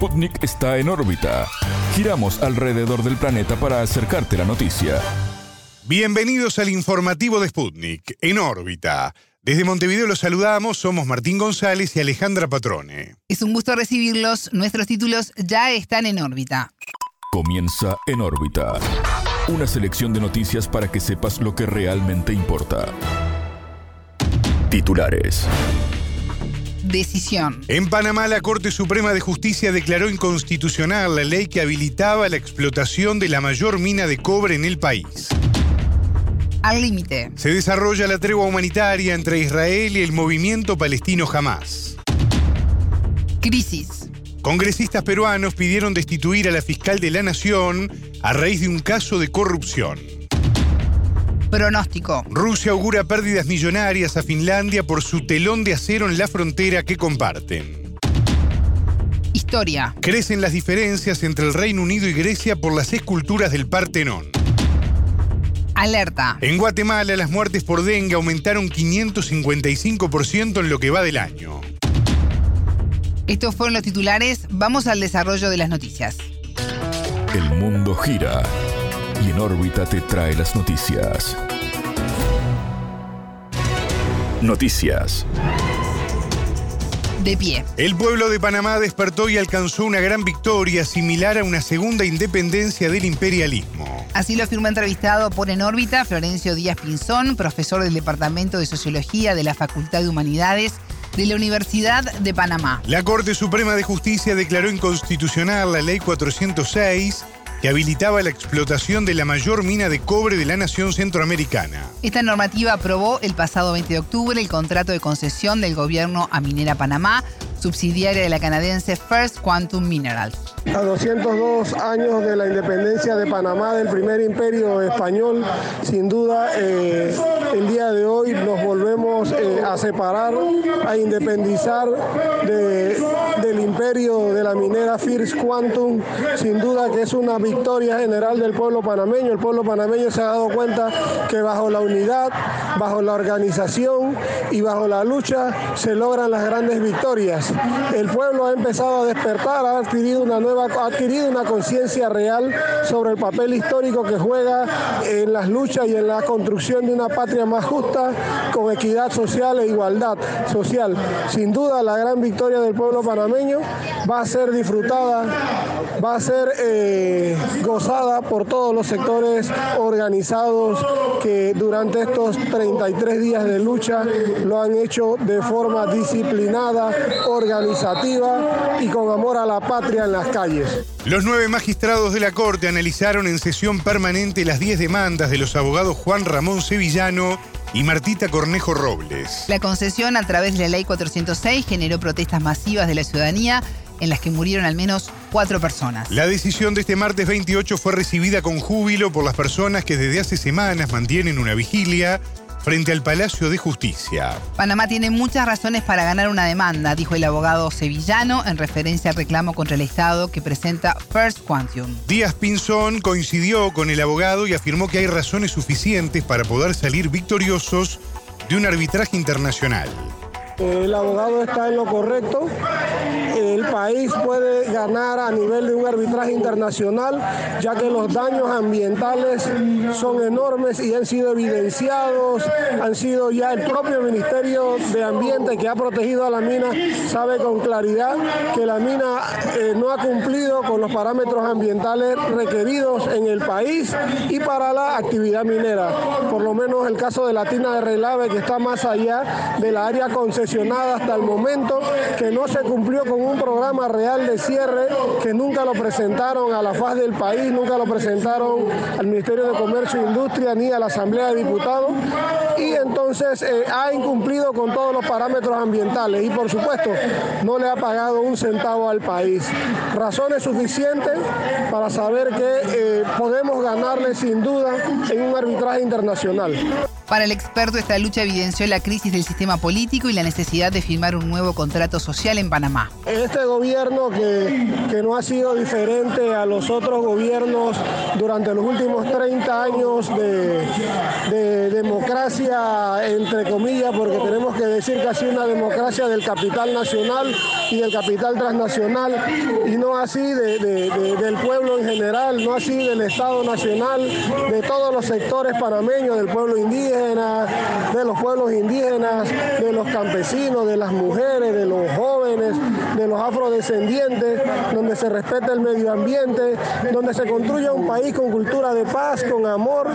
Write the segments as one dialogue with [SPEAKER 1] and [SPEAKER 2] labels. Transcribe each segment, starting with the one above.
[SPEAKER 1] Sputnik está en órbita. Giramos alrededor del planeta para acercarte la noticia.
[SPEAKER 2] Bienvenidos al informativo de Sputnik, en órbita. Desde Montevideo los saludamos, somos Martín González y Alejandra Patrone.
[SPEAKER 3] Es un gusto recibirlos, nuestros títulos ya están en órbita.
[SPEAKER 1] Comienza en órbita. Una selección de noticias para que sepas lo que realmente importa. Titulares.
[SPEAKER 3] Decisión.
[SPEAKER 2] En Panamá, la Corte Suprema de Justicia declaró inconstitucional la ley que habilitaba la explotación de la mayor mina de cobre en el país.
[SPEAKER 3] Al límite.
[SPEAKER 2] Se desarrolla la tregua humanitaria entre Israel y el movimiento palestino Hamas.
[SPEAKER 3] Crisis.
[SPEAKER 2] Congresistas peruanos pidieron destituir a la fiscal de la Nación a raíz de un caso de corrupción.
[SPEAKER 3] Pronóstico.
[SPEAKER 2] Rusia augura pérdidas millonarias a Finlandia por su telón de acero en la frontera que comparten.
[SPEAKER 3] Historia.
[SPEAKER 2] Crecen las diferencias entre el Reino Unido y Grecia por las esculturas del Partenón.
[SPEAKER 3] Alerta.
[SPEAKER 2] En Guatemala las muertes por dengue aumentaron 555% en lo que va del año.
[SPEAKER 3] Estos fueron los titulares. Vamos al desarrollo de las noticias.
[SPEAKER 1] El mundo gira y en órbita te trae las noticias. Noticias.
[SPEAKER 3] De pie.
[SPEAKER 2] El pueblo de Panamá despertó y alcanzó una gran victoria similar a una segunda independencia del imperialismo.
[SPEAKER 3] Así lo afirmó entrevistado por En órbita Florencio Díaz Pinzón, profesor del Departamento de Sociología de la Facultad de Humanidades de la Universidad de Panamá.
[SPEAKER 2] La Corte Suprema de Justicia declaró inconstitucional la Ley 406 que habilitaba la explotación de la mayor mina de cobre de la nación centroamericana.
[SPEAKER 3] Esta normativa aprobó el pasado 20 de octubre el contrato de concesión del gobierno a Minera Panamá, subsidiaria de la canadiense First Quantum Minerals.
[SPEAKER 4] A 202 años de la independencia de Panamá, del primer imperio español, sin duda eh, el día de hoy nos volvemos eh, a separar, a independizar de, del imperio de la minera First Quantum. Sin duda que es una victoria general del pueblo panameño. El pueblo panameño se ha dado cuenta que bajo la unidad, bajo la organización y bajo la lucha se logran las grandes victorias. El pueblo ha empezado a despertar, ha adquirido una nueva, ha adquirido una conciencia real sobre el papel histórico que juega en las luchas y en la construcción de una patria más justa, con equidad social e igualdad social. Sin duda, la gran victoria del pueblo panameño va a ser disfrutada, va a ser eh, gozada por todos los sectores organizados que durante estos 33 días de lucha lo han hecho de forma disciplinada, organizativa y con amor a la patria en las calles.
[SPEAKER 2] Los nueve magistrados de la Corte analizaron en sesión permanente las 10 demandas de los abogados Juan Ramón Sevillano y Martita Cornejo Robles.
[SPEAKER 3] La concesión a través de la Ley 406 generó protestas masivas de la ciudadanía en las que murieron al menos cuatro personas.
[SPEAKER 2] La decisión de este martes 28 fue recibida con júbilo por las personas que desde hace semanas mantienen una vigilia frente al Palacio de Justicia.
[SPEAKER 3] Panamá tiene muchas razones para ganar una demanda, dijo el abogado sevillano en referencia al reclamo contra el Estado que presenta First Quantum.
[SPEAKER 2] Díaz Pinzón coincidió con el abogado y afirmó que hay razones suficientes para poder salir victoriosos de un arbitraje internacional.
[SPEAKER 4] El abogado está en lo correcto. El país puede ganar a nivel de un arbitraje internacional, ya que los daños ambientales son enormes y han sido evidenciados, han sido ya el propio Ministerio de Ambiente que ha protegido a la mina, sabe con claridad que la mina eh, no ha cumplido con los parámetros ambientales requeridos en el país y para la actividad minera. Por lo menos el caso de la tina de Relave, que está más allá de la área hasta el momento, que no se cumplió con un programa real de cierre, que nunca lo presentaron a la faz del país, nunca lo presentaron al Ministerio de Comercio e Industria ni a la Asamblea de Diputados, y entonces eh, ha incumplido con todos los parámetros ambientales y por supuesto no le ha pagado un centavo al país. Razones suficientes para saber que eh, podemos ganarle sin duda en un arbitraje internacional.
[SPEAKER 3] Para el experto, esta lucha evidenció la crisis del sistema político y la necesidad de firmar un nuevo contrato social en Panamá.
[SPEAKER 4] Este gobierno que, no ha sido diferente a los otros gobiernos durante los últimos 30 años de, de democracia, entre comillas, porque tenemos que decir que ha sido una democracia del capital nacional y del capital transnacional, y no así de, del pueblo en general, no así del Estado Nacional, de todos los sectores panameños, del pueblo indígena de los pueblos indígenas, de los campesinos, de las mujeres, de los jóvenes, de los afrodescendientes, donde se respeta el medio ambiente, donde se construye un país con cultura de paz, con amor,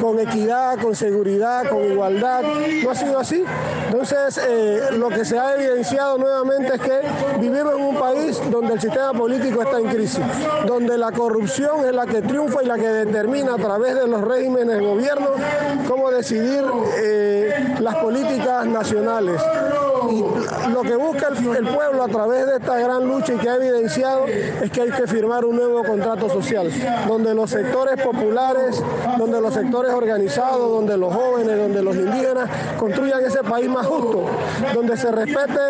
[SPEAKER 4] con equidad, con seguridad, con igualdad. No ha sido así. Entonces, eh, lo que se ha evidenciado nuevamente es que vivimos en un país donde el sistema político está en crisis, donde la corrupción es la que triunfa y la que determina a través de los regímenes de gobierno cómo decidir eh, las políticas nacionales. Y lo que busca el, pueblo a través de esta gran lucha y que ha evidenciado es que hay que firmar un nuevo contrato social, donde los sectores populares, donde los sectores organizados, donde los jóvenes, donde los indígenas construyan ese país más justo, donde se respete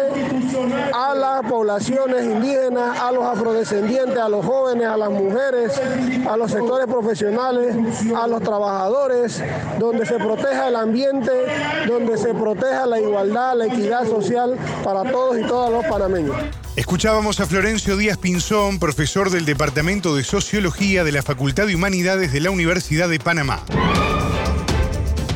[SPEAKER 4] a las poblaciones indígenas, a los afrodescendientes, a los jóvenes, a las mujeres, a los sectores profesionales, a los trabajadores, donde se proteja el ambiente, donde se proteja la igualdad, la equidad social para todos y todas los panameños.
[SPEAKER 2] Escuchábamos a Florencio Díaz Pinzón, profesor del Departamento de Sociología de la Facultad de Humanidades de la Universidad de Panamá.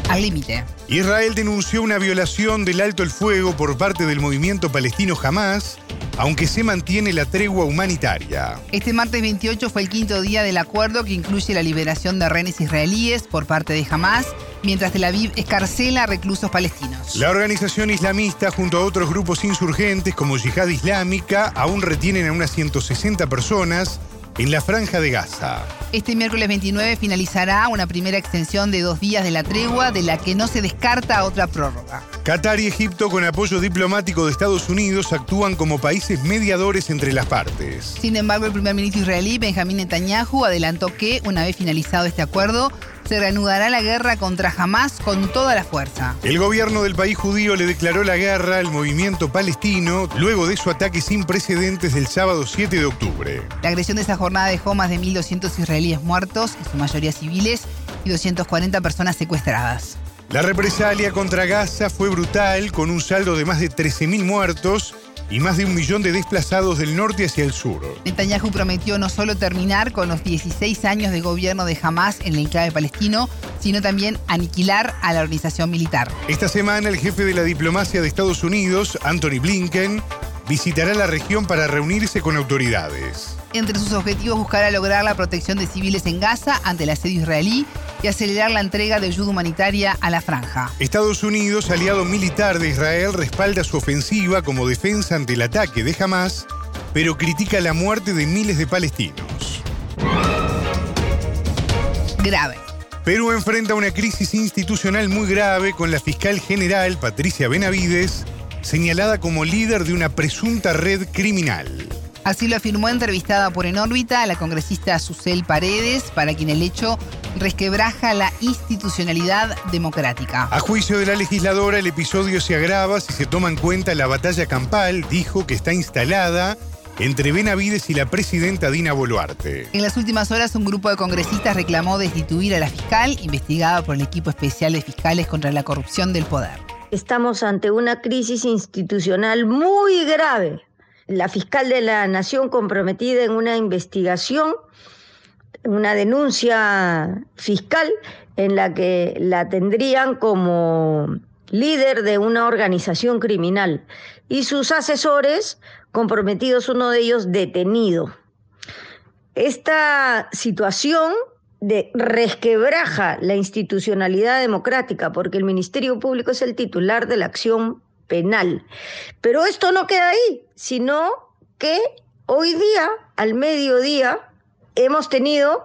[SPEAKER 3] Al límite.
[SPEAKER 2] Israel denunció una violación del alto el fuego por parte del movimiento palestino Hamas aunque se mantiene la tregua humanitaria.
[SPEAKER 3] Este martes 28 fue el quinto día del acuerdo que incluye la liberación de rehenes israelíes por parte de Hamas, mientras Tel Aviv escarcela a reclusos palestinos.
[SPEAKER 2] La organización islamista, junto a otros grupos insurgentes como Yihad Islámica, aún retienen a unas 160 personas en la franja de Gaza.
[SPEAKER 3] Este miércoles 29 finalizará una primera extensión de dos días de la tregua, de la que no se descarta otra prórroga.
[SPEAKER 2] Qatar y Egipto, con apoyo diplomático de Estados Unidos, actúan como países mediadores entre las partes.
[SPEAKER 3] Sin embargo, el primer ministro israelí, Benjamín Netanyahu, adelantó que, una vez finalizado este acuerdo, se reanudará la guerra contra Hamas con toda la fuerza.
[SPEAKER 2] El gobierno del país judío le declaró la guerra al movimiento palestino luego de su ataque sin precedentes del sábado 7 de octubre.
[SPEAKER 3] La agresión de esa jornada dejó más de 1.200 israelíes muertos, en su mayoría civiles, y 240 personas secuestradas.
[SPEAKER 2] La represalia contra Gaza fue brutal, con un saldo de más de 13.000 muertos y más de un millón de desplazados del norte hacia el sur.
[SPEAKER 3] Netanyahu prometió no solo terminar con los 16 años de gobierno de Hamas en el enclave palestino, sino también aniquilar a la organización militar.
[SPEAKER 2] Esta semana el jefe de la diplomacia de Estados Unidos, Anthony Blinken, visitará la región para reunirse con autoridades.
[SPEAKER 3] Entre sus objetivos buscará lograr la protección de civiles en Gaza ante el asedio israelí y acelerar la entrega de ayuda humanitaria a la franja.
[SPEAKER 2] Estados Unidos, aliado militar de Israel, respalda su ofensiva como defensa ante el ataque de Hamas, pero critica la muerte de miles de palestinos.
[SPEAKER 3] Grave.
[SPEAKER 2] Perú enfrenta una crisis institucional muy grave con la fiscal general Patricia Benavides señalada como líder de una presunta red criminal.
[SPEAKER 3] Así lo afirmó entrevistada por En órbita la congresista Susel Paredes, para quien el hecho resquebraja la institucionalidad democrática.
[SPEAKER 2] A juicio de la legisladora, el episodio se agrava si se toma en cuenta la batalla campal, dijo que está instalada entre Benavides y la presidenta Dina Boluarte.
[SPEAKER 3] En las últimas horas, un grupo de congresistas reclamó destituir a la fiscal, investigada por el equipo especial de fiscales contra la corrupción del poder.
[SPEAKER 5] Estamos ante una crisis institucional muy grave la fiscal de la Nación comprometida en una investigación, una denuncia fiscal en la que la tendrían como líder de una organización criminal y sus asesores comprometidos, uno de ellos detenido. Esta situación de resquebraja la institucionalidad democrática porque el Ministerio Público es el titular de la acción penal. Pero esto no queda ahí, sino que hoy día, al mediodía, hemos tenido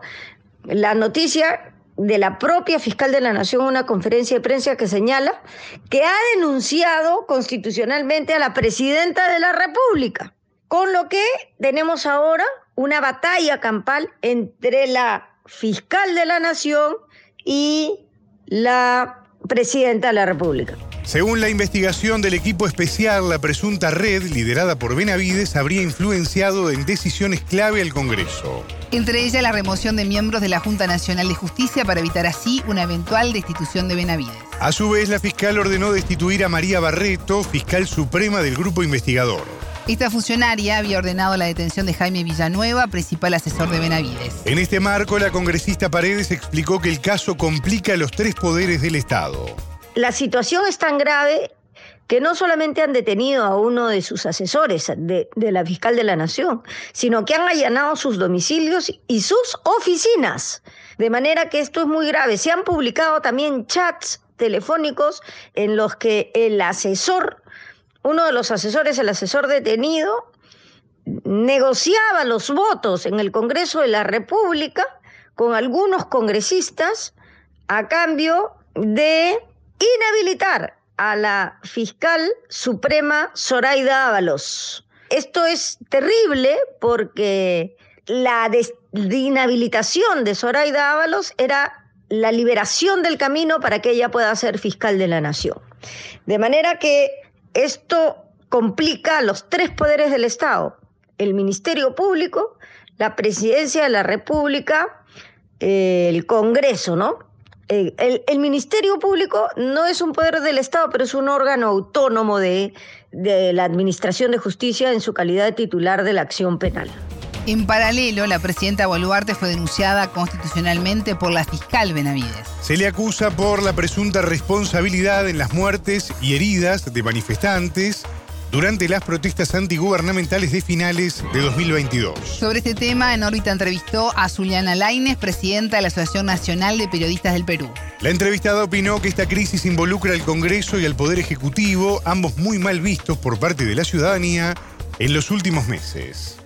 [SPEAKER 5] la noticia de la propia fiscal de la Nación, una conferencia de prensa que señala que ha denunciado constitucionalmente a la presidenta de la República, con lo que tenemos ahora una batalla campal entre la fiscal de la Nación y la presidenta de la República.
[SPEAKER 2] Según la investigación del equipo especial, la presunta red, liderada por Benavides, habría influenciado en decisiones clave al Congreso.
[SPEAKER 3] Entre ellas la remoción de miembros de la Junta Nacional de Justicia para evitar así una eventual destitución de Benavides.
[SPEAKER 2] A su vez, la fiscal ordenó destituir a María Barreto, fiscal suprema del grupo investigador.
[SPEAKER 3] Esta funcionaria había ordenado la detención de Jaime Villanueva, principal asesor de Benavides.
[SPEAKER 2] En este marco, la congresista Paredes explicó que el caso complica los tres poderes del Estado.
[SPEAKER 5] La situación es tan grave que no solamente han detenido a uno de sus asesores, de, la fiscal de la Nación, sino que han allanado sus domicilios y sus oficinas. De manera que esto es muy grave. Se han publicado también chats telefónicos en los que el asesor uno de los asesores, el asesor detenido, negociaba los votos en el Congreso de la República con algunos congresistas a cambio de inhabilitar a la fiscal suprema Zoraida Ábalos. Esto es terrible porque la inhabilitación de Zoraida Ábalos era la liberación del camino para que ella pueda ser fiscal de la nación. De manera que esto complica los tres poderes del Estado, el Ministerio Público, la Presidencia de la República, el Congreso, ¿no? El, el, Ministerio Público no es un poder del Estado, pero es un órgano autónomo de, de la Administración de Justicia en su calidad de titular de la acción penal.
[SPEAKER 3] En paralelo, la presidenta Boluarte fue denunciada constitucionalmente por la fiscal Benavides.
[SPEAKER 2] Se le acusa por la presunta responsabilidad en las muertes y heridas de manifestantes durante las protestas antigubernamentales de finales de 2022.
[SPEAKER 3] Sobre este tema, en órbita entrevistó a Zuliana Laines, presidenta de la Asociación Nacional de Periodistas del Perú.
[SPEAKER 2] La entrevistada opinó que esta crisis involucra al Congreso y al Poder Ejecutivo, ambos muy mal vistos por parte de la ciudadanía en los últimos meses.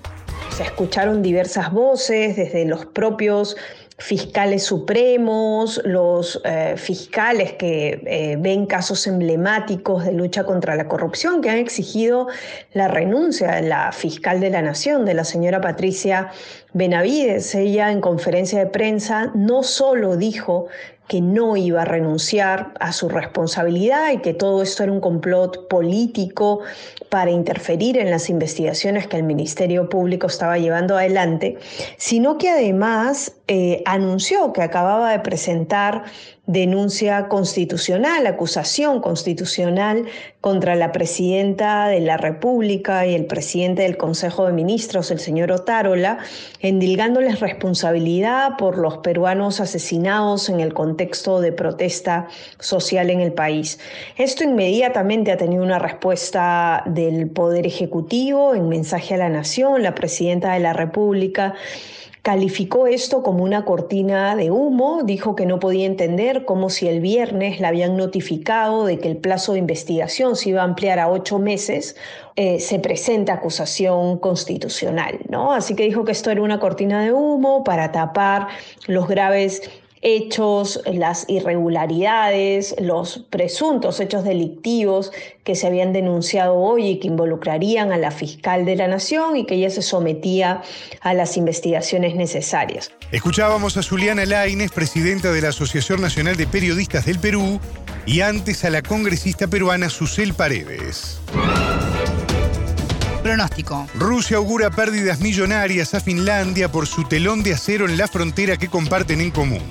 [SPEAKER 6] Se escucharon diversas voces desde los propios fiscales supremos, los eh, fiscales que eh, ven casos emblemáticos de lucha contra la corrupción, que han exigido la renuncia de la fiscal de la Nación, de la señora Patricia Benavides. Ella en conferencia de prensa no solo dijo que no iba a renunciar a su responsabilidad y que todo esto era un complot político para interferir en las investigaciones que el Ministerio Público estaba llevando adelante, sino que además eh, anunció que acababa de presentar denuncia constitucional, acusación constitucional contra la presidenta de la República y el presidente del Consejo de Ministros, el señor Otárola, endilgándoles responsabilidad por los peruanos asesinados en el contexto de protesta social en el país. Esto inmediatamente ha tenido una respuesta del Poder Ejecutivo en mensaje a la Nación, la presidenta de la República calificó esto como una cortina de humo, dijo que no podía entender cómo si el viernes la habían notificado de que el plazo de investigación se iba a ampliar a ocho meses, eh, se presenta acusación constitucional, ¿no? Así que dijo que esto era una cortina de humo para tapar los graves hechos, las irregularidades, los presuntos hechos delictivos que se habían denunciado hoy y que involucrarían a la fiscal de la Nación y que ella se sometía a las investigaciones necesarias.
[SPEAKER 2] Escuchábamos a Juliana Laines, presidenta de la Asociación Nacional de Periodistas del Perú, y antes a la congresista peruana Susel Paredes.
[SPEAKER 3] Pronóstico.
[SPEAKER 2] Rusia augura pérdidas millonarias a Finlandia por su telón de acero en la frontera que comparten en común.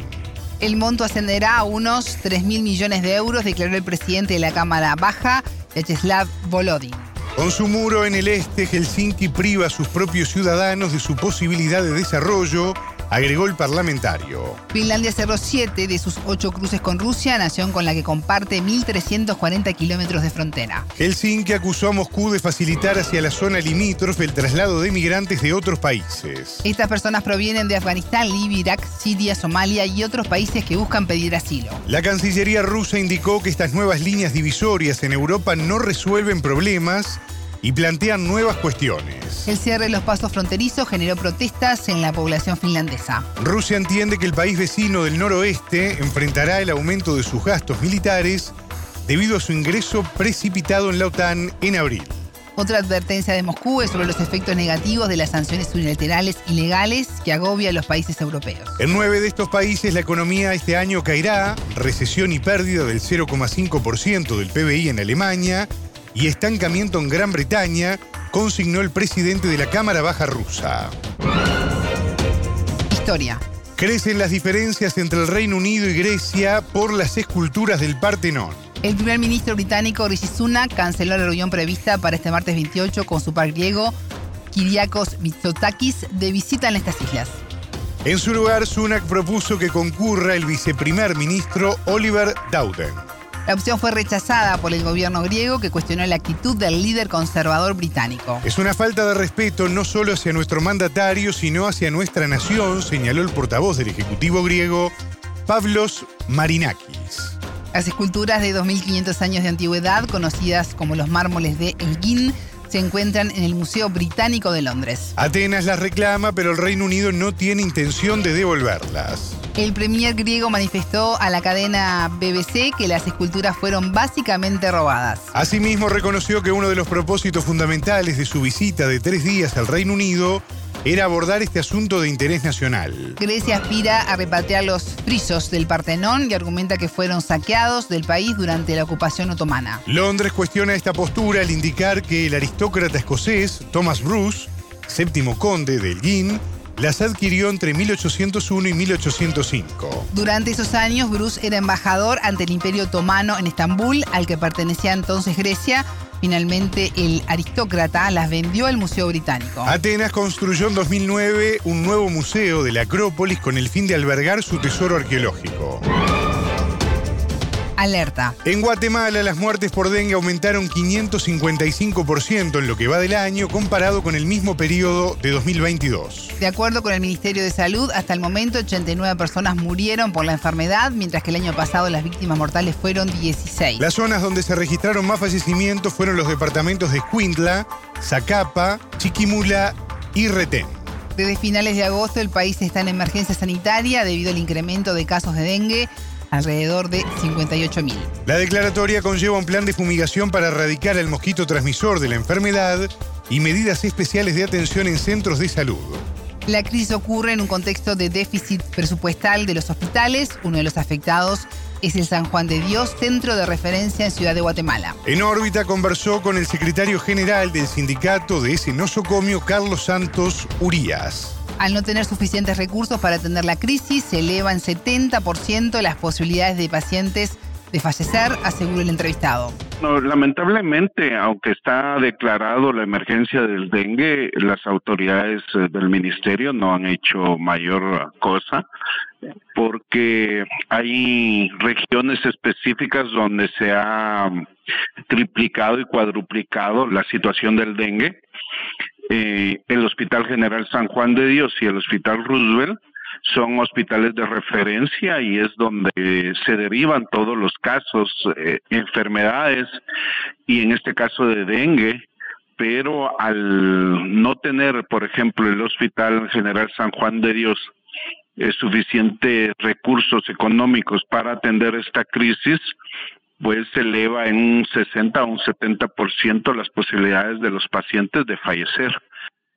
[SPEAKER 3] El monto ascenderá a unos 3 mil millones de euros, declaró el presidente de la Cámara Baja, Vyacheslav Volodin.
[SPEAKER 2] Con su muro en el este, Helsinki priva a sus propios ciudadanos de su posibilidad de desarrollo agregó el parlamentario.
[SPEAKER 3] Finlandia cerró siete de sus ocho cruces con Rusia, nación con la que comparte 1.340 kilómetros de frontera.
[SPEAKER 2] Helsinki acusó a Moscú de facilitar hacia la zona limítrofe el traslado de migrantes de otros países.
[SPEAKER 3] Estas personas provienen de Afganistán, Libia, Irak, Siria, Somalia y otros países que buscan pedir asilo.
[SPEAKER 2] La Cancillería rusa indicó que estas nuevas líneas divisorias en Europa no resuelven problemas y plantean nuevas cuestiones.
[SPEAKER 3] El cierre de los pasos fronterizos generó protestas en la población finlandesa.
[SPEAKER 2] Rusia entiende que el país vecino del noroeste enfrentará el aumento de sus gastos militares debido a su ingreso precipitado en la OTAN en abril.
[SPEAKER 3] Otra advertencia de Moscú es sobre los efectos negativos de las sanciones unilaterales ilegales que agobia a los países europeos.
[SPEAKER 2] En nueve de estos países la economía este año caerá, recesión y pérdida del 0,5% del PBI en Alemania y estancamiento en Gran Bretaña, consignó el presidente de la Cámara Baja rusa.
[SPEAKER 3] Historia.
[SPEAKER 2] Crecen las diferencias entre el Reino Unido y Grecia por las esculturas del Partenón.
[SPEAKER 3] El primer ministro británico Rishi Sunak canceló la reunión prevista para este martes 28 con su par griego Kyriakos Mitsotakis de visita en estas islas.
[SPEAKER 2] En su lugar, Sunak propuso que concurra el viceprimer ministro Oliver Dowden.
[SPEAKER 3] La opción fue rechazada por el gobierno griego que cuestionó la actitud del líder conservador británico.
[SPEAKER 2] Es una falta de respeto no solo hacia nuestro mandatario, sino hacia nuestra nación, señaló el portavoz del Ejecutivo griego, Pavlos Marinakis.
[SPEAKER 3] Las esculturas de 2.500 años de antigüedad, conocidas como los mármoles de Elgin, se encuentran en el Museo Británico de Londres.
[SPEAKER 2] Atenas las reclama, pero el Reino Unido no tiene intención de devolverlas.
[SPEAKER 3] El premier griego manifestó a la cadena BBC que las esculturas fueron básicamente robadas.
[SPEAKER 2] Asimismo, reconoció que uno de los propósitos fundamentales de su visita de tres días al Reino Unido era abordar este asunto de interés nacional.
[SPEAKER 3] Grecia aspira a repatriar los frisos del Partenón y argumenta que fueron saqueados del país durante la ocupación otomana.
[SPEAKER 2] Londres cuestiona esta postura al indicar que el aristócrata escocés Thomas Bruce, séptimo conde del Guin, las adquirió entre 1801 y 1805.
[SPEAKER 3] Durante esos años, Bruce era embajador ante el Imperio Otomano en Estambul, al que pertenecía entonces Grecia, Finalmente, el aristócrata las vendió al Museo Británico.
[SPEAKER 2] Atenas construyó en 2009 un nuevo museo de la Acrópolis con el fin de albergar su tesoro arqueológico.
[SPEAKER 3] Alerta.
[SPEAKER 2] En Guatemala las muertes por dengue aumentaron 555% en lo que va del año comparado con el mismo periodo de 2022.
[SPEAKER 3] De acuerdo con el Ministerio de Salud, hasta el momento 89 personas murieron por la enfermedad, mientras que el año pasado las víctimas mortales fueron 16.
[SPEAKER 2] Las zonas donde se registraron más fallecimientos fueron los departamentos de Escuintla, Zacapa, Chiquimula y Retén.
[SPEAKER 3] Desde finales de agosto el país está en emergencia sanitaria debido al incremento de casos de dengue alrededor de 58.000.
[SPEAKER 2] La declaratoria conlleva un plan de fumigación para erradicar el mosquito transmisor de la enfermedad y medidas especiales de atención en centros de salud.
[SPEAKER 3] La crisis ocurre en un contexto de déficit presupuestal de los hospitales. Uno de los afectados es el San Juan de Dios, centro de referencia en Ciudad de Guatemala.
[SPEAKER 2] En órbita conversó con el secretario general del sindicato de ese nosocomio, Carlos Santos Urías.
[SPEAKER 3] Al no tener suficientes recursos para atender la crisis, se elevan 70% las posibilidades de pacientes de fallecer, aseguró el entrevistado.
[SPEAKER 7] lamentablemente, aunque está declarado la emergencia del dengue, las autoridades eh, del ministerio no han hecho mayor cosa porque hay regiones específicas donde se ha triplicado y cuadruplicado la situación del dengue eh, el Hospital General San Juan de Dios y el Hospital Roosevelt son hospitales de referencia y es donde se derivan todos los casos, eh, enfermedades y en este caso de dengue, pero al no tener, por ejemplo, el Hospital General San Juan de Dios eh, suficientes recursos económicos para atender esta crisis, pues se eleva en un 60 o un 70% las posibilidades de los pacientes de fallecer.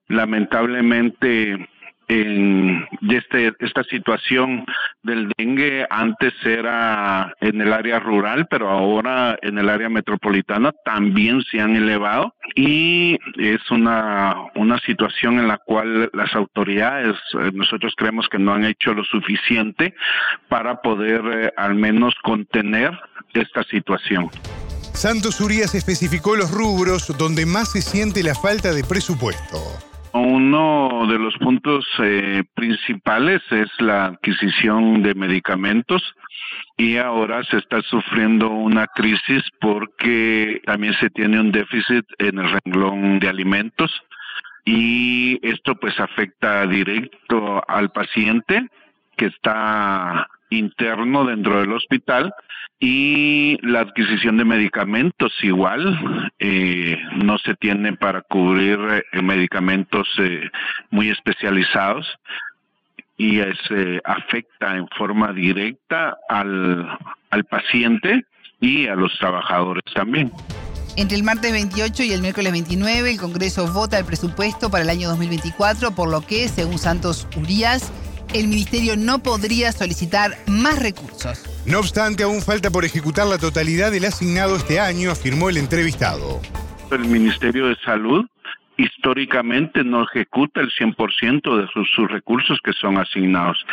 [SPEAKER 7] Lamentablemente, en este, esta situación del dengue antes era en el área rural, pero ahora en el área metropolitana también se han elevado y es una, una situación en la cual las autoridades, eh, nosotros creemos que no han hecho lo suficiente para poder eh, al menos contener esta situación.
[SPEAKER 2] Santos Urias especificó los rubros donde más se siente la falta de presupuesto.
[SPEAKER 7] Uno de los puntos eh, principales es la adquisición de medicamentos y ahora se está sufriendo una crisis porque también se tiene un déficit en el renglón de alimentos y esto pues afecta directo al paciente que está interno dentro del hospital y la adquisición de medicamentos igual eh, no se tiene para cubrir eh, medicamentos eh, muy especializados y se afecta en forma directa al, al paciente y a los trabajadores también.
[SPEAKER 3] Entre el martes 28 y el miércoles 29, el Congreso vota el presupuesto para el año 2024, por lo que, según Santos Urias, el Ministerio no podría solicitar más recursos.
[SPEAKER 2] No obstante, aún falta por ejecutar la totalidad del asignado este año, afirmó el entrevistado.
[SPEAKER 7] El Ministerio de Salud históricamente no ejecuta el 100% de sus, sus, recursos que son asignados.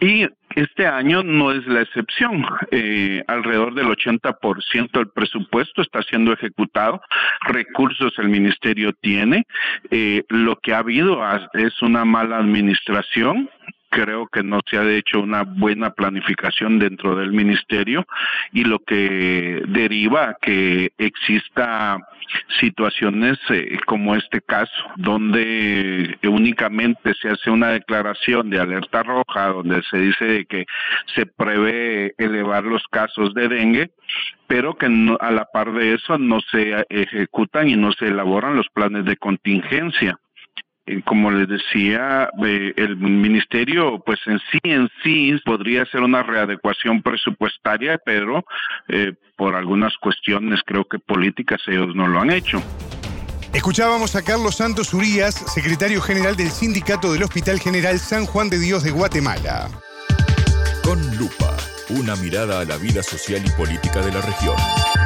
[SPEAKER 7] Y este año no es la excepción. Eh, alrededor del 80% del presupuesto está siendo ejecutado. Recursos el ministerio tiene. Eh, lo que ha habido es una mala administración creo que no se ha hecho una buena planificación dentro del ministerio y lo que deriva que exista situaciones eh, como este caso, donde únicamente se hace una declaración de alerta roja, donde se dice que se prevé elevar los casos de dengue, pero que a la par de eso no se ejecutan y no se elaboran los planes de contingencia como les decía, eh, el ministerio, pues en sí, en sí, podría ser una readecuación presupuestaria, pero eh, por algunas cuestiones, creo que políticas, ellos no lo han hecho.
[SPEAKER 2] Escuchábamos a Carlos Santos Urías, secretario general del Sindicato del Hospital General San Juan de Dios de Guatemala.
[SPEAKER 1] Con lupa, una mirada a la vida social y política de la región.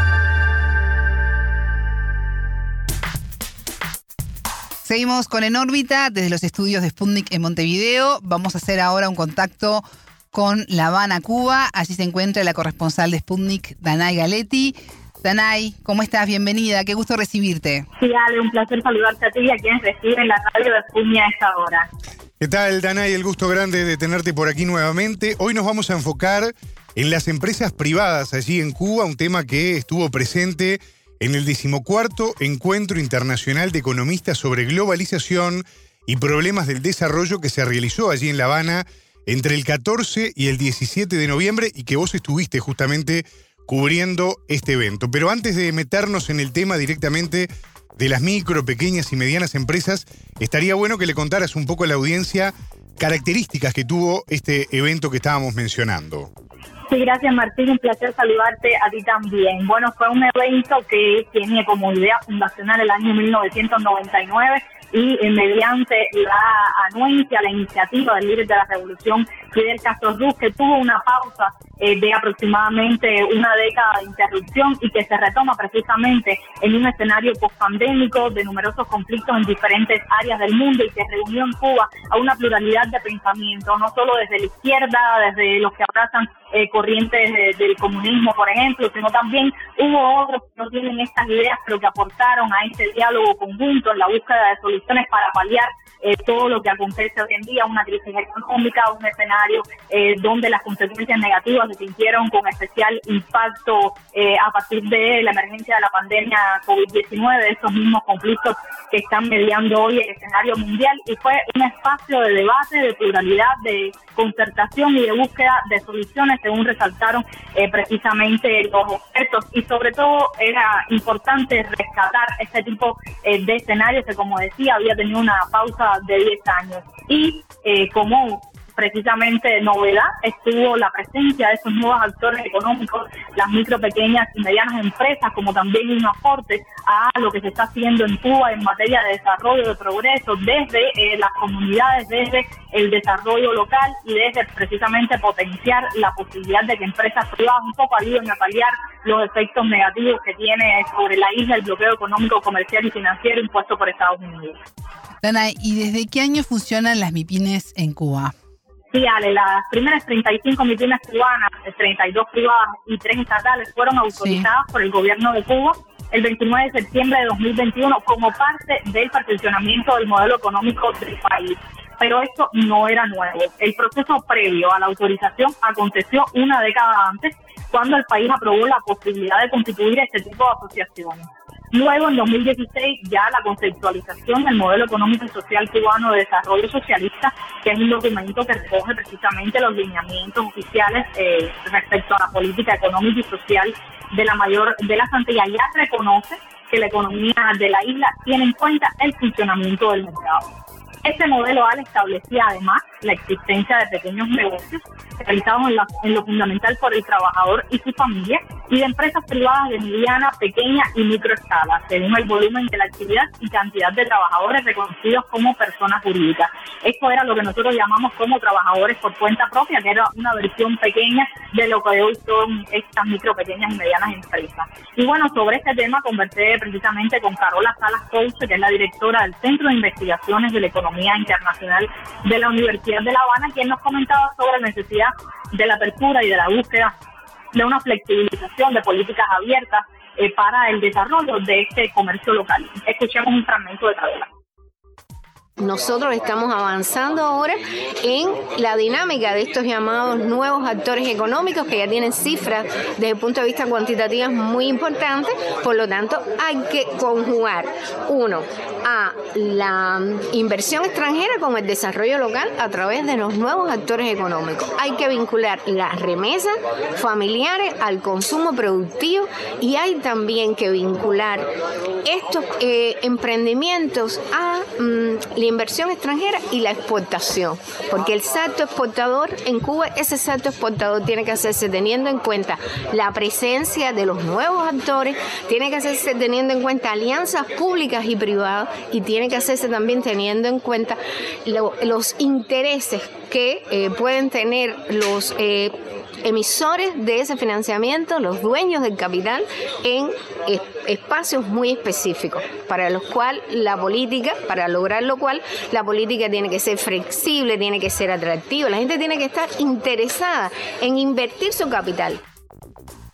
[SPEAKER 3] Seguimos con En órbita desde los estudios de Sputnik en Montevideo. Vamos a hacer ahora un contacto con La Habana, Cuba. Allí se encuentra la corresponsal de Sputnik, Danay Galetti. Danay, ¿cómo estás? Bienvenida, qué gusto recibirte.
[SPEAKER 8] Sí, Ale, un placer saludarte a ti y a quienes reciben la radio de Sputnik a esta hora.
[SPEAKER 2] ¿Qué tal, Danay? El gusto grande de tenerte por aquí nuevamente. Hoy nos vamos a enfocar en las empresas privadas allí en Cuba, un tema que estuvo presente en el decimocuarto Encuentro Internacional de Economistas sobre Globalización y Problemas del Desarrollo que se realizó allí en La Habana entre el 14 y el 17 de noviembre y que vos estuviste justamente cubriendo este evento. Pero antes de meternos en el tema directamente de las micro, pequeñas y medianas empresas, estaría bueno que le contaras un poco a la audiencia características que tuvo este evento que estábamos mencionando.
[SPEAKER 8] Sí, gracias Martín, un placer saludarte a ti también. Bueno, fue un evento que tiene como idea fundacional el año 1999 y eh, mediante la anuencia, la iniciativa del líder de la revolución, Fidel Castro Ruz, que tuvo una pausa eh, de aproximadamente una década de interrupción y que se retoma precisamente en un escenario post-pandémico de numerosos conflictos en diferentes áreas del mundo y que reunió en Cuba a una pluralidad de pensamiento, no solo desde la izquierda, desde los que abrazan eh, corrientes del comunismo, por ejemplo, sino también hubo otros que no tienen estas ideas, pero que aportaron a este diálogo conjunto en la búsqueda de soluciones para paliar eh, todo lo que acontece hoy en día, una crisis económica, un escenario eh, donde las consecuencias negativas se sintieron con especial impacto eh, a partir de la emergencia de la pandemia COVID-19, estos mismos conflictos que están mediando hoy el escenario mundial. Y fue un espacio de debate, de pluralidad, de concertación y de búsqueda de soluciones según resaltaron precisamente los expertos. Y sobre todo era importante rescatar este tipo de escenarios que como decía había tenido una pausa de 10 años. Y eh, como precisamente novedad estuvo la presencia de esos nuevos actores económicos, las micro, pequeñas y medianas empresas, como también un aporte a lo que se está haciendo en Cuba en materia de desarrollo, de progreso, desde eh, las comunidades, desde el desarrollo local y desde precisamente potenciar la posibilidad de que empresas privadas un poco ayuden a paliar los efectos negativos que tiene sobre la isla el bloqueo económico, comercial y financiero impuesto por Estados Unidos.
[SPEAKER 3] Dana, ¿y desde qué año funcionan las MIPINES en Cuba?
[SPEAKER 8] Sí, Ale, las primeras 35 MIPINES cubanas, 32 privadas y 3 estatales fueron autorizadas por el gobierno de Cuba el 29 de septiembre de 2021 como parte del perfeccionamiento del modelo económico del país. Pero esto no era nuevo. El proceso previo a la autorización aconteció una década antes, cuando el país aprobó la posibilidad de constituir este tipo de asociaciones. Luego, en 2016, ya la conceptualización del modelo económico y social cubano de desarrollo socialista, que es un documento que recoge precisamente los lineamientos oficiales eh, respecto a la política económica y social de la mayor de la Santilla, ya reconoce que la economía de la isla tiene en cuenta el funcionamiento del mercado. Este modelo AL establecía además la existencia de pequeños negocios realizados en, en lo fundamental por el trabajador y su familia y de empresas privadas de mediana, pequeña y microescala, según el volumen de la actividad y cantidad de trabajadores reconocidos como personas jurídicas. Esto era lo que nosotros llamamos como trabajadores por cuenta propia, que era una versión pequeña de lo que hoy son estas micro, pequeñas y medianas empresas. Y bueno, sobre este tema conversé precisamente con Carola Salas Couche, que es la directora del Centro de Investigaciones de la Economía Internacional de la Universidad de La Habana, quien nos comentaba sobre la necesidad de la apertura y de la búsqueda de una flexibilización de políticas abiertas eh, para el desarrollo de este comercio local. Escuchemos un fragmento de Carola.
[SPEAKER 9] Nosotros estamos avanzando ahora en la dinámica de estos llamados nuevos actores económicos que ya tienen cifras desde el punto de vista cuantitativo muy importantes, por lo tanto hay que conjugar, uno, a la inversión extranjera con el desarrollo local a través de los nuevos actores económicos. Hay que vincular las remesas familiares al consumo productivo y hay también que vincular estos eh, emprendimientos a mm, inversión extranjera y la exportación, porque el salto exportador en Cuba, ese salto exportador tiene que hacerse teniendo en cuenta la presencia de los nuevos actores, tiene que hacerse teniendo en cuenta alianzas públicas y privadas y tiene que hacerse también teniendo en cuenta los intereses que eh, pueden tener los eh, emisores de ese financiamiento, los dueños del capital, en espacios muy específicos, para los cuales la política, para lograr lo cual, la política tiene que ser flexible, tiene que ser atractiva, la gente tiene que estar interesada en invertir su capital.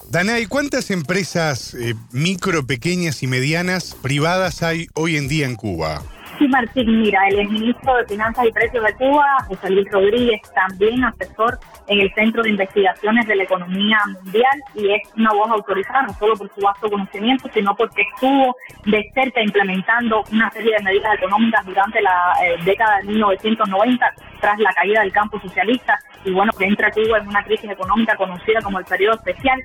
[SPEAKER 2] Danay, ¿cuántas empresas eh, micro, pequeñas y medianas privadas hay hoy en día en Cuba?
[SPEAKER 8] Sí, Martín, mira, el ministro de Finanzas y Precios de Cuba, José Luis Rodríguez, también asesor en el Centro de Investigaciones de la Economía Mundial y es una voz autorizada no solo por su vasto conocimiento, sino porque estuvo de cerca implementando una serie de medidas económicas durante la eh, década de 1990 tras la caída del campo socialista y bueno, que entra Cuba en una crisis económica conocida como el periodo especial.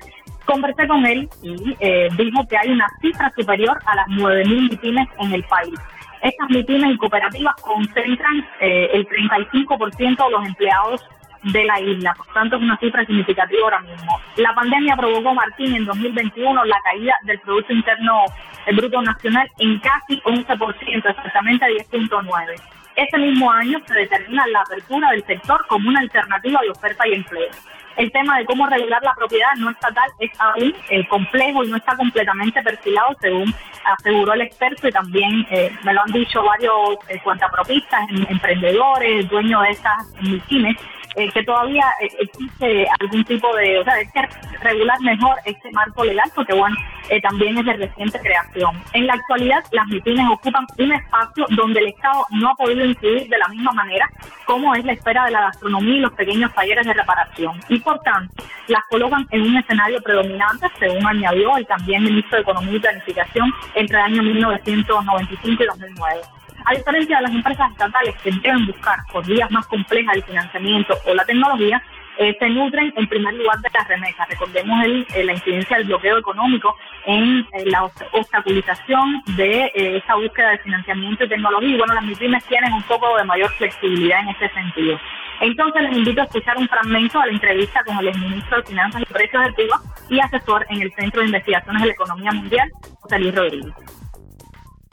[SPEAKER 8] Conversé con él y eh, dijo que hay una cifra superior a las 9.000 MIPIMES en el país. Estas MIPIMES y cooperativas concentran eh, el 35% de los empleados de la isla. Por tanto, es una cifra significativa ahora mismo. La pandemia provocó, Martín, en 2021 la caída del Producto Interno Bruto Nacional en casi 11%, exactamente a 10.9%. Ese mismo año se determina la apertura del sector como una alternativa de oferta y empleo el tema de cómo regular la propiedad no estatal es aún eh, complejo y no está completamente perfilado, según aseguró el experto y también eh, me lo han dicho varios eh, cuantapropistas, em, emprendedores, dueños de estas MIPIMES, eh, que todavía eh, existe algún tipo de, o sea, hay que regular mejor este marco legal porque, bueno, eh, también es de reciente creación. En la actualidad, las MIPIMES ocupan un espacio donde el Estado no ha podido incidir de la misma manera como es la esfera de la gastronomía y los pequeños talleres de reparación. Y, por tanto, las colocan en un escenario predominante, según añadió el también ministro de Economía y Planificación entre el año 1995 y 2009. A diferencia de las empresas estatales que deben buscar por vías más complejas el financiamiento o la tecnología, eh, se nutren en primer lugar de las remesas. Recordemos el, eh, la incidencia del bloqueo económico en eh, la obstaculización de esa búsqueda de financiamiento y tecnología. Y bueno, las MIPIMES tienen un poco de mayor flexibilidad en ese sentido. Entonces les invito a escuchar un fragmento de la entrevista con el exministro de Finanzas y Precios de Cuba y asesor en el Centro de Investigaciones de la Economía Mundial, José Luis Rodríguez.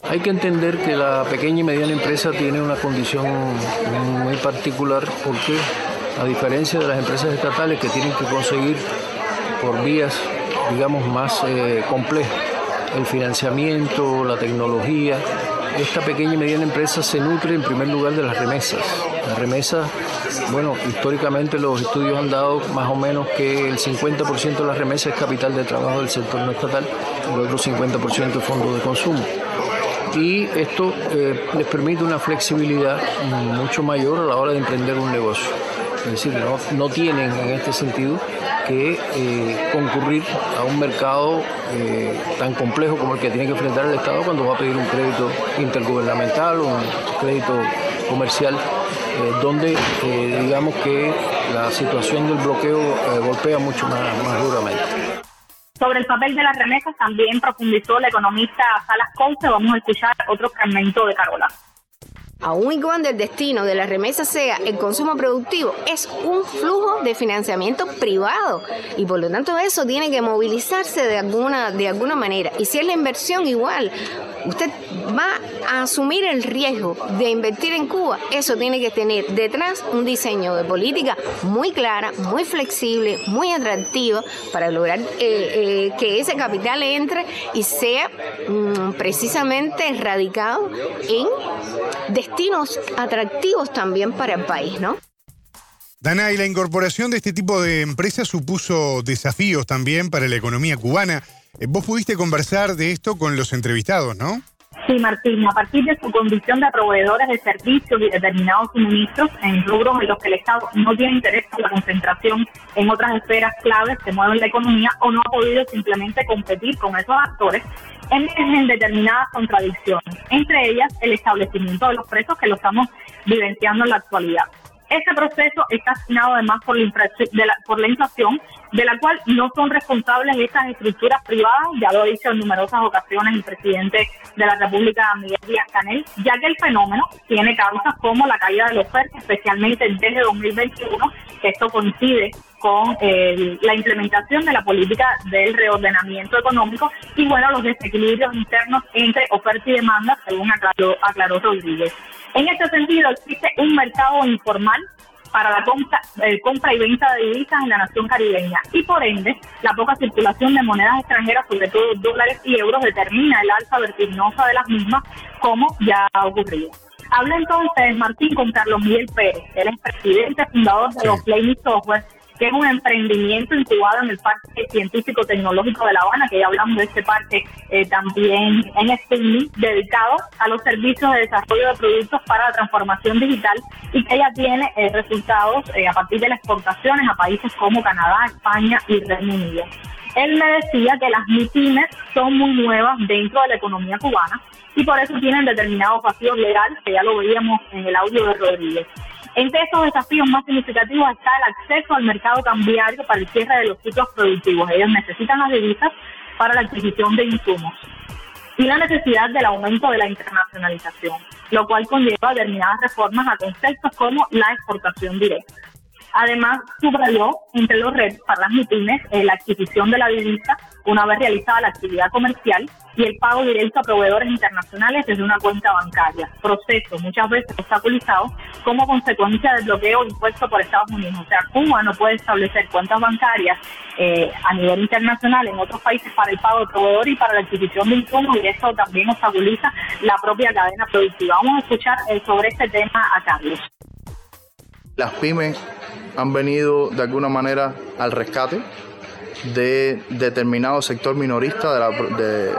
[SPEAKER 10] Hay que entender que la pequeña y mediana empresa tiene una condición muy particular porque a diferencia de las empresas estatales que tienen que conseguir por vías, digamos, más eh, complejas, el financiamiento, la tecnología, esta pequeña y mediana empresa se nutre en primer lugar de las remesas. Las remesas, bueno, históricamente los estudios han dado más o menos que el 50% de las remesas es capital de trabajo del sector no estatal, el otro 50% es fondo de consumo y esto eh, les permite una flexibilidad mucho mayor a la hora de emprender un negocio. Es decir, no, no tienen en este sentido que eh, concurrir a un mercado eh, tan complejo como el que tiene que enfrentar el Estado cuando va a pedir un crédito intergubernamental o un crédito comercial, donde digamos que la situación del bloqueo golpea mucho más, más duramente.
[SPEAKER 8] Sobre el papel de las remesas también profundizó la economista Salas Conce. Vamos a escuchar otro fragmento de Carola.
[SPEAKER 9] Aun y cuando el destino de la remesa sea el consumo productivo, es un flujo de financiamiento privado y por lo tanto eso tiene que movilizarse de alguna, de alguna manera. Y si es la inversión igual, usted va a asumir el riesgo de invertir en Cuba, eso tiene que tener detrás un diseño de política muy clara, muy flexible, muy atractiva para lograr eh, eh, que ese capital entre y sea mm, precisamente radicado en destinos atractivos también para el país, ¿no?
[SPEAKER 2] Dana, y la incorporación de este tipo de empresas supuso desafíos también para la economía cubana. Eh, vos pudiste conversar de esto con los entrevistados, ¿no?
[SPEAKER 8] Sí, Martín, a partir de su condición de proveedores de servicios y determinados suministros en rubros en los que el Estado no tiene interés en la concentración en otras esferas claves que mueven la economía o no ha podido simplemente competir con esos actores, emergen determinadas contradicciones, entre ellas el establecimiento de los precios que lo estamos vivenciando en la actualidad. Este proceso está asignado además por la, por la inflación, de la cual no son responsables estas estructuras privadas, ya lo ha dicho en numerosas ocasiones el presidente de la República, Miguel Díaz Canel, ya que el fenómeno tiene causas como la caída de la oferta, especialmente desde 2021, que esto coincide con la implementación de la política del reordenamiento económico y bueno, los desequilibrios internos entre oferta y demanda, según aclaró, aclaró Rodríguez. En este sentido, existe un mercado informal para la compra, eh, compra y venta de divisas en la nación caribeña y por ende la poca circulación de monedas extranjeras, sobre todo dólares y euros, determina el alza vertiginosa de las mismas, como ya ha ocurrido. Habla entonces Martín con Carlos Miguel Pérez, él es presidente fundador de los Play Software que es un emprendimiento incubado en el Parque Científico Tecnológico de La Habana, que ya hablamos de este parque eh, también en este dedicado a los servicios de desarrollo de productos para la transformación digital y que ya tiene eh, resultados eh, a partir de las exportaciones a países como Canadá, España y Reino Unido. Él me decía que las MIPIMES son muy nuevas dentro de la economía cubana y por eso tienen determinados vacíos legales, que ya lo veíamos en el audio de Rodríguez. Entre estos desafíos más significativos está el acceso al mercado cambiario para el cierre de los ciclos productivos. Ellos necesitan las divisas para la adquisición de insumos y la necesidad del aumento de la internacionalización, lo cual conlleva determinadas reformas a conceptos como la exportación directa. Además, subrayó entre los retos para las MIPIMES eh, la adquisición de la divisa una vez realizada la actividad comercial y el pago directo a proveedores internacionales desde una cuenta bancaria, proceso muchas veces obstaculizado como consecuencia del bloqueo impuesto por Estados Unidos. O sea, Cuba no puede establecer cuentas bancarias eh, a nivel internacional en otros países para el pago de proveedor y para la adquisición de insumos y esto también obstaculiza la propia cadena productiva. Vamos a escuchar eh, sobre este tema a Carlos.
[SPEAKER 11] Las pymes han venido de alguna manera al rescate de determinado sector minorista de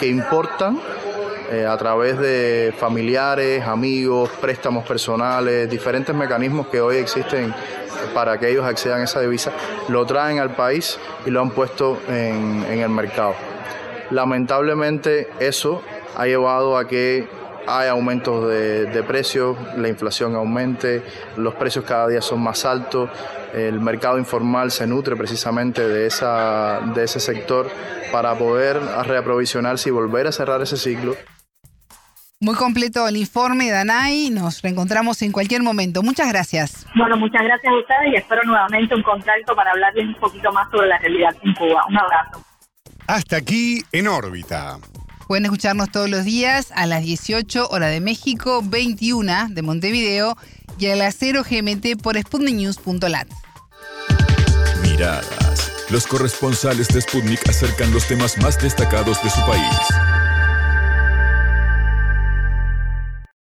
[SPEAKER 11] que importan eh, a través de familiares, amigos, préstamos personales, diferentes mecanismos que hoy existen para que ellos accedan a esa divisa, lo traen al país y lo han puesto en el mercado. Lamentablemente eso ha llevado a que hay aumentos de, precios, la inflación aumente, los precios cada día son más altos, el mercado informal se nutre precisamente de, esa, de ese sector para poder reaprovisionarse y volver a cerrar ese ciclo.
[SPEAKER 3] Muy completo el informe, Danay. Nos reencontramos en cualquier momento. Muchas gracias.
[SPEAKER 8] Bueno, muchas gracias a ustedes y espero nuevamente un contacto para hablarles un poquito más sobre la realidad en Cuba. Un abrazo.
[SPEAKER 2] Hasta aquí en órbita.
[SPEAKER 3] Pueden escucharnos todos los días a las 18 hora de México, 21 de Montevideo y a las 0 GMT por sputniknews.lat.
[SPEAKER 1] Miradas. Los corresponsales de Sputnik acercan los temas más destacados de su país.